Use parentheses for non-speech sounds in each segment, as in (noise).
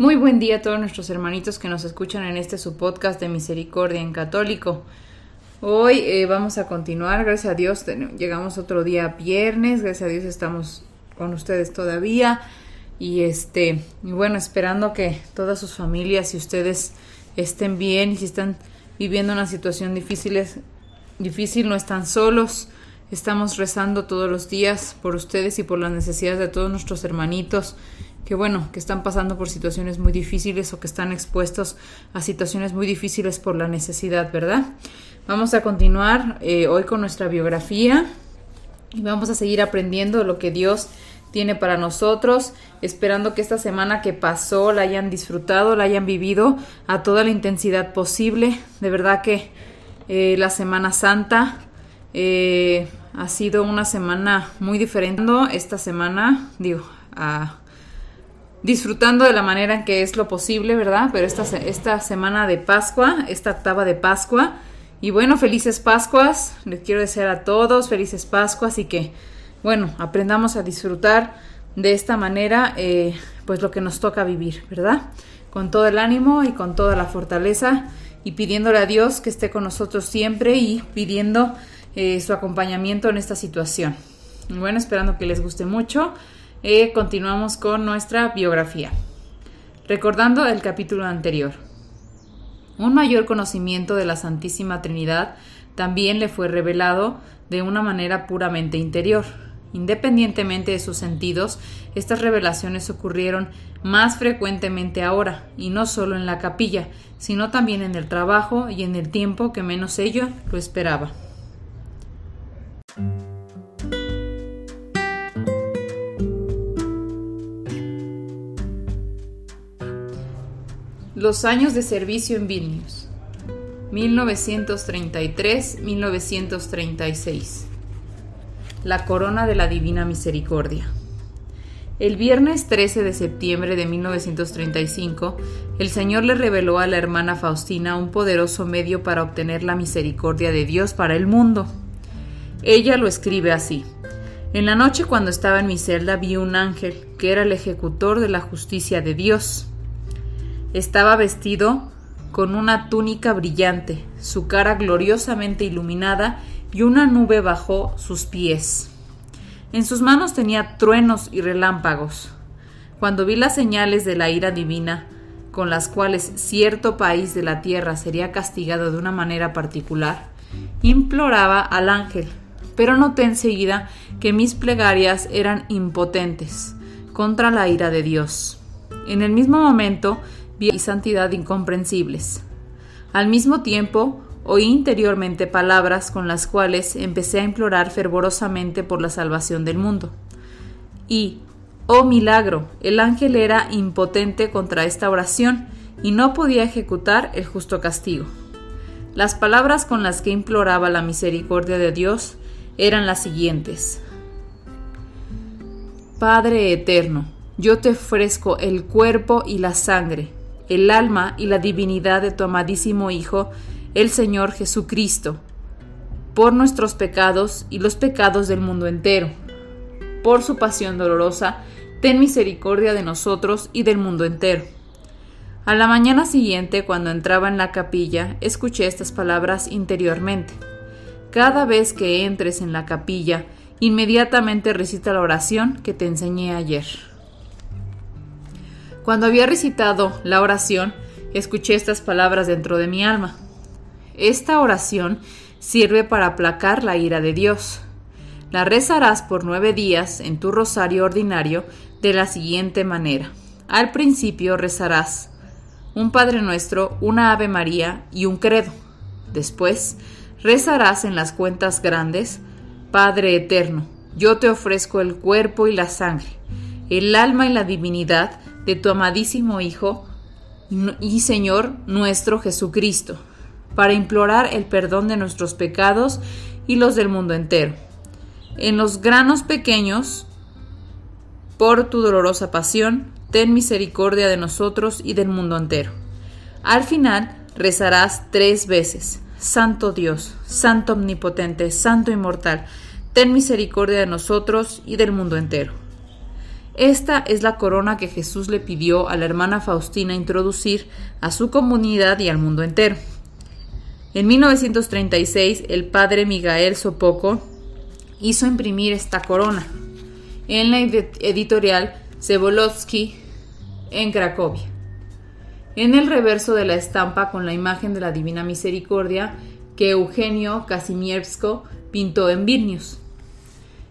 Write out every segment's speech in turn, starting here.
Muy buen día a todos nuestros hermanitos que nos escuchan en este su podcast de Misericordia en Católico. Hoy eh, vamos a continuar, gracias a Dios, llegamos otro día viernes, gracias a Dios estamos con ustedes todavía y este bueno, esperando que todas sus familias y ustedes estén bien y si están viviendo una situación difícil, difícil no están solos. Estamos rezando todos los días por ustedes y por las necesidades de todos nuestros hermanitos que bueno, que están pasando por situaciones muy difíciles o que están expuestos a situaciones muy difíciles por la necesidad, ¿verdad? Vamos a continuar eh, hoy con nuestra biografía y vamos a seguir aprendiendo lo que Dios tiene para nosotros, esperando que esta semana que pasó la hayan disfrutado, la hayan vivido a toda la intensidad posible. De verdad que eh, la Semana Santa eh, ha sido una semana muy diferente. Esta semana, digo, disfrutando de la manera en que es lo posible, ¿verdad? Pero esta, esta semana de Pascua, esta octava de Pascua, y bueno, felices Pascuas, les quiero desear a todos felices Pascuas y que, bueno, aprendamos a disfrutar de esta manera, eh, pues lo que nos toca vivir, ¿verdad? Con todo el ánimo y con toda la fortaleza y pidiéndole a Dios que esté con nosotros siempre y pidiendo eh, su acompañamiento en esta situación. bueno, esperando que les guste mucho, eh, continuamos con nuestra biografía. Recordando el capítulo anterior. Un mayor conocimiento de la Santísima Trinidad también le fue revelado de una manera puramente interior. Independientemente de sus sentidos, estas revelaciones ocurrieron más frecuentemente ahora, y no solo en la capilla, sino también en el trabajo y en el tiempo que menos ello lo esperaba. Los años de servicio en Vilnius. 1933-1936. La corona de la Divina Misericordia. El viernes 13 de septiembre de 1935, el Señor le reveló a la hermana Faustina un poderoso medio para obtener la misericordia de Dios para el mundo. Ella lo escribe así. En la noche cuando estaba en mi celda vi un ángel, que era el ejecutor de la justicia de Dios. Estaba vestido con una túnica brillante, su cara gloriosamente iluminada y una nube bajo sus pies. En sus manos tenía truenos y relámpagos. Cuando vi las señales de la ira divina, con las cuales cierto país de la tierra sería castigado de una manera particular, imploraba al ángel, pero noté enseguida que mis plegarias eran impotentes contra la ira de Dios. En el mismo momento y santidad incomprensibles. Al mismo tiempo, oí interiormente palabras con las cuales empecé a implorar fervorosamente por la salvación del mundo. Y, oh milagro, el ángel era impotente contra esta oración y no podía ejecutar el justo castigo. Las palabras con las que imploraba la misericordia de Dios eran las siguientes. Padre eterno, yo te ofrezco el cuerpo y la sangre, el alma y la divinidad de tu amadísimo Hijo, el Señor Jesucristo, por nuestros pecados y los pecados del mundo entero. Por su pasión dolorosa, ten misericordia de nosotros y del mundo entero. A la mañana siguiente, cuando entraba en la capilla, escuché estas palabras interiormente. Cada vez que entres en la capilla, inmediatamente recita la oración que te enseñé ayer. Cuando había recitado la oración, escuché estas palabras dentro de mi alma. Esta oración sirve para aplacar la ira de Dios. La rezarás por nueve días en tu rosario ordinario de la siguiente manera. Al principio rezarás un Padre Nuestro, una Ave María y un Credo. Después rezarás en las cuentas grandes, Padre Eterno, yo te ofrezco el cuerpo y la sangre, el alma y la divinidad de tu amadísimo Hijo y Señor nuestro Jesucristo, para implorar el perdón de nuestros pecados y los del mundo entero. En los granos pequeños, por tu dolorosa pasión, ten misericordia de nosotros y del mundo entero. Al final rezarás tres veces, Santo Dios, Santo Omnipotente, Santo Inmortal, ten misericordia de nosotros y del mundo entero. Esta es la corona que Jesús le pidió a la hermana Faustina introducir a su comunidad y al mundo entero. En 1936, el padre Miguel Sopoco hizo imprimir esta corona en la editorial Cebolotsky en Cracovia. En el reverso de la estampa con la imagen de la Divina Misericordia que Eugenio Kazimiersko pintó en Vilnius.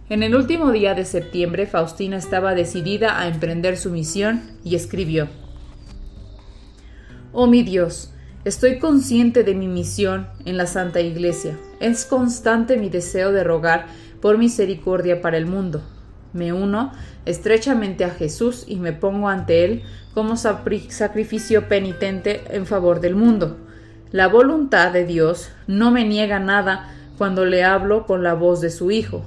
En el último día de septiembre, Faustina estaba decidida a emprender su misión y escribió: Oh mi Dios, estoy consciente de mi misión en la Santa Iglesia. Es constante mi deseo de rogar por misericordia para el mundo. Me uno estrechamente a Jesús y me pongo ante Él como sacrificio penitente en favor del mundo. La voluntad de Dios no me niega nada cuando le hablo con la voz de su Hijo.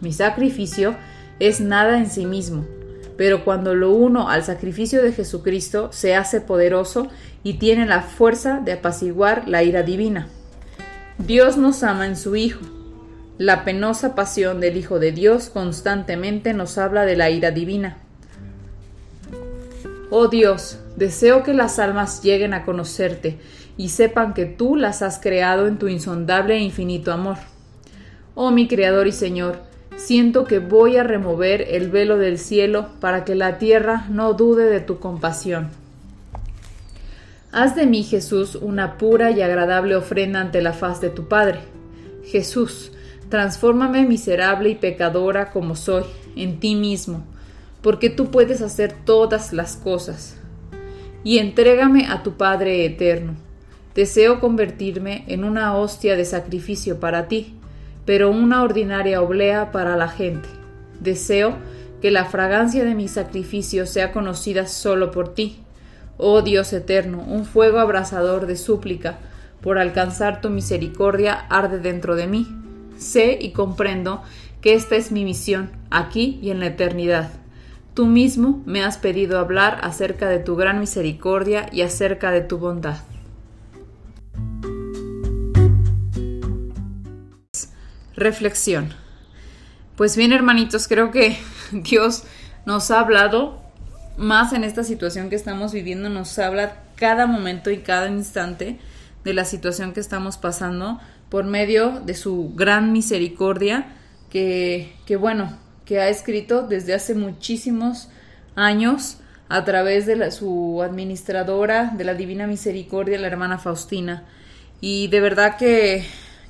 Mi sacrificio es nada en sí mismo, pero cuando lo uno al sacrificio de Jesucristo se hace poderoso y tiene la fuerza de apaciguar la ira divina. Dios nos ama en su Hijo la penosa pasión del Hijo de Dios constantemente nos habla de la ira divina. Oh Dios, deseo que las almas lleguen a conocerte y sepan que tú las has creado en tu insondable e infinito amor. Oh mi Creador y Señor, siento que voy a remover el velo del cielo para que la tierra no dude de tu compasión. Haz de mí, Jesús, una pura y agradable ofrenda ante la faz de tu Padre. Jesús, Transfórmame miserable y pecadora como soy, en ti mismo, porque tú puedes hacer todas las cosas. Y entrégame a tu Padre eterno. Deseo convertirme en una hostia de sacrificio para ti, pero una ordinaria oblea para la gente. Deseo que la fragancia de mi sacrificio sea conocida solo por ti. Oh Dios eterno, un fuego abrasador de súplica por alcanzar tu misericordia arde dentro de mí Sé y comprendo que esta es mi misión, aquí y en la eternidad. Tú mismo me has pedido hablar acerca de tu gran misericordia y acerca de tu bondad. Reflexión. Pues bien, hermanitos, creo que (laughs) Dios nos ha hablado más en esta situación que estamos viviendo, nos habla cada momento y cada instante de la situación que estamos pasando por medio de su gran misericordia que, que bueno, que ha escrito desde hace muchísimos años a través de su administradora de la Divina Misericordia, la hermana Faustina. Y de verdad que,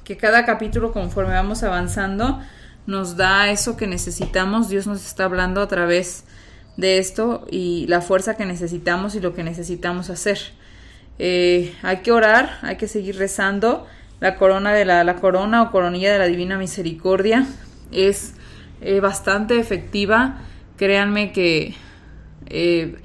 que cada capítulo, conforme vamos avanzando, nos da eso que necesitamos. Dios nos está hablando a través de esto y la fuerza que necesitamos y lo que necesitamos hacer. Eh, hay que orar, hay que seguir rezando la corona de la, la corona o coronilla de la Divina Misericordia es eh, bastante efectiva. Créanme que eh,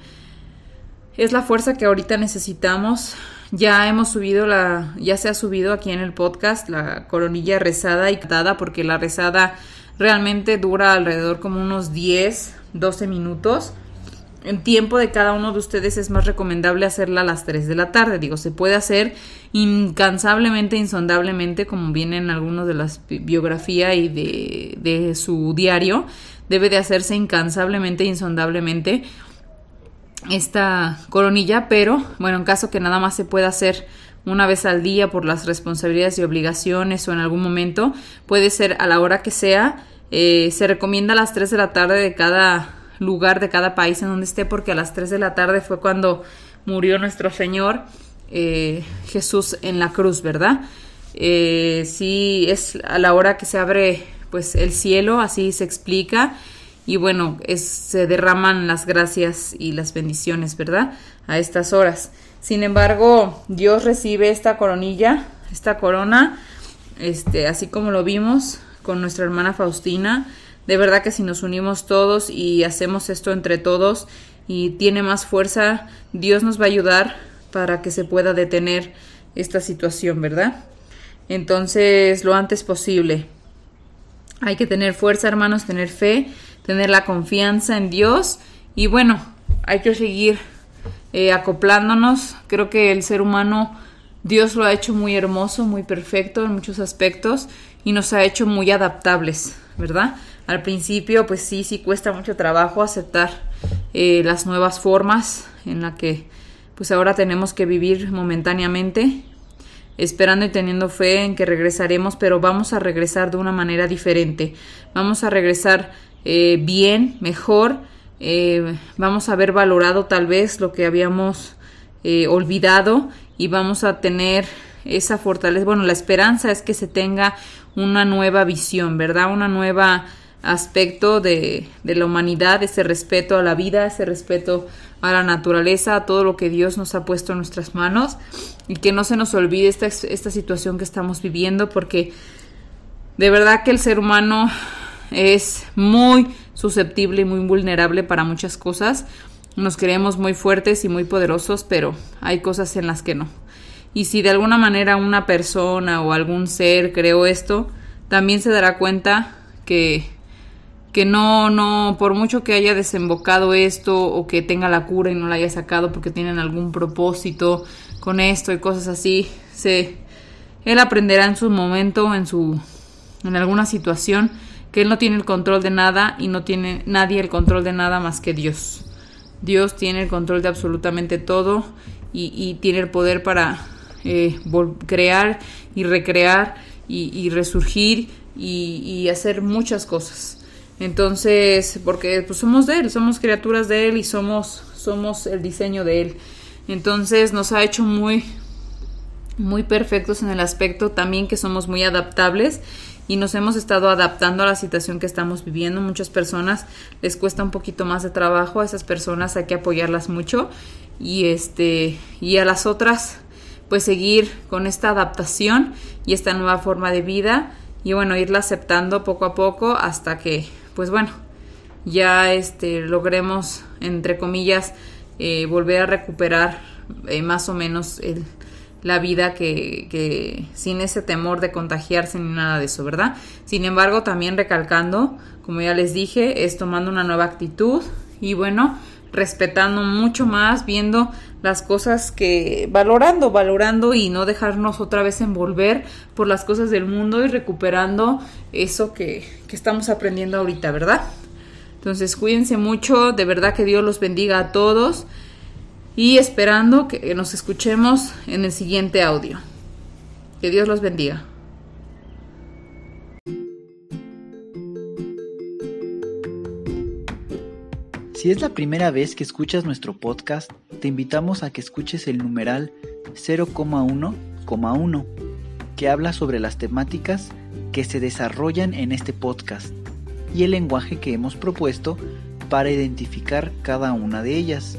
es la fuerza que ahorita necesitamos. Ya hemos subido la, ya se ha subido aquí en el podcast la coronilla rezada y cantada porque la rezada realmente dura alrededor como unos 10, 12 minutos en tiempo de cada uno de ustedes es más recomendable hacerla a las 3 de la tarde. Digo, se puede hacer incansablemente, insondablemente, como viene en algunos de las biografía y de, de su diario. Debe de hacerse incansablemente, insondablemente esta coronilla, pero bueno, en caso que nada más se pueda hacer una vez al día por las responsabilidades y obligaciones o en algún momento, puede ser a la hora que sea. Eh, se recomienda a las 3 de la tarde de cada lugar de cada país en donde esté, porque a las 3 de la tarde fue cuando murió nuestro Señor eh, Jesús en la cruz, ¿verdad? Eh, sí, es a la hora que se abre pues el cielo, así se explica, y bueno, se derraman las gracias y las bendiciones, ¿verdad? A estas horas. Sin embargo, Dios recibe esta coronilla, esta corona, este, así como lo vimos con nuestra hermana Faustina, de verdad que si nos unimos todos y hacemos esto entre todos y tiene más fuerza, Dios nos va a ayudar para que se pueda detener esta situación, ¿verdad? Entonces, lo antes posible. Hay que tener fuerza, hermanos, tener fe, tener la confianza en Dios y bueno, hay que seguir eh, acoplándonos. Creo que el ser humano, Dios lo ha hecho muy hermoso, muy perfecto en muchos aspectos y nos ha hecho muy adaptables, ¿verdad? Al principio, pues sí, sí cuesta mucho trabajo aceptar eh, las nuevas formas en la que pues ahora tenemos que vivir momentáneamente, esperando y teniendo fe en que regresaremos, pero vamos a regresar de una manera diferente. Vamos a regresar eh, bien, mejor. Eh, vamos a haber valorado tal vez lo que habíamos olvidado y vamos a tener esa fortaleza. Bueno, la esperanza es que se tenga una nueva visión, ¿verdad? Una nueva aspecto de, de, la humanidad, ese respeto a la vida, ese respeto a la naturaleza, a todo lo que Dios nos ha puesto en nuestras manos y que no se nos olvide esta, esta situación que estamos viviendo porque de verdad que el ser humano es muy susceptible y muy vulnerable para muchas cosas. Nos creemos muy fuertes y muy poderosos, pero hay cosas en las que no. Y si de alguna manera una persona o algún ser creó esto, también se dará cuenta que que no, no, por mucho que haya desembocado esto o que tenga la cura y no la haya sacado porque tienen algún propósito con esto y cosas así, se, él aprenderá en su momento, en su, en alguna situación, que él no tiene el control de nada y no tiene nadie el control de nada más que Dios. Dios tiene el control de absolutamente todo y, tiene el poder para eh, crear y recrear y, resurgir y hacer muchas cosas. Entonces, porque pues, somos de Él, somos criaturas de Él y somos, somos el diseño de Él. Entonces nos ha hecho muy, muy perfectos en el aspecto también que somos muy adaptables y nos hemos estado adaptando a la situación que estamos viviendo. Muchas personas les cuesta un poquito más de trabajo, a esas personas hay que apoyarlas mucho y este y a las otras pues seguir con esta adaptación y esta nueva forma de vida y bueno, irla aceptando poco a poco hasta que pues bueno, ya este, logremos, entre comillas, eh, volver a recuperar eh, más o menos la vida que, que, sin ese temor de contagiarse ni nada de eso, ¿verdad? Sin embargo, también recalcando, como ya les dije, es tomando una nueva actitud y bueno, respetando mucho más, viendo las cosas que valorando, valorando y no dejarnos otra vez envolver por las cosas del mundo y recuperando eso que, que estamos aprendiendo ahorita, ¿verdad? Entonces cuídense mucho, de verdad que Dios los bendiga a todos y esperando que nos escuchemos en el siguiente audio. Que Dios los bendiga. Si es la primera vez que escuchas nuestro podcast, te invitamos a que escuches el numeral 0,1,1, que habla sobre las temáticas que se desarrollan en este podcast y el lenguaje que hemos propuesto para identificar cada una de ellas,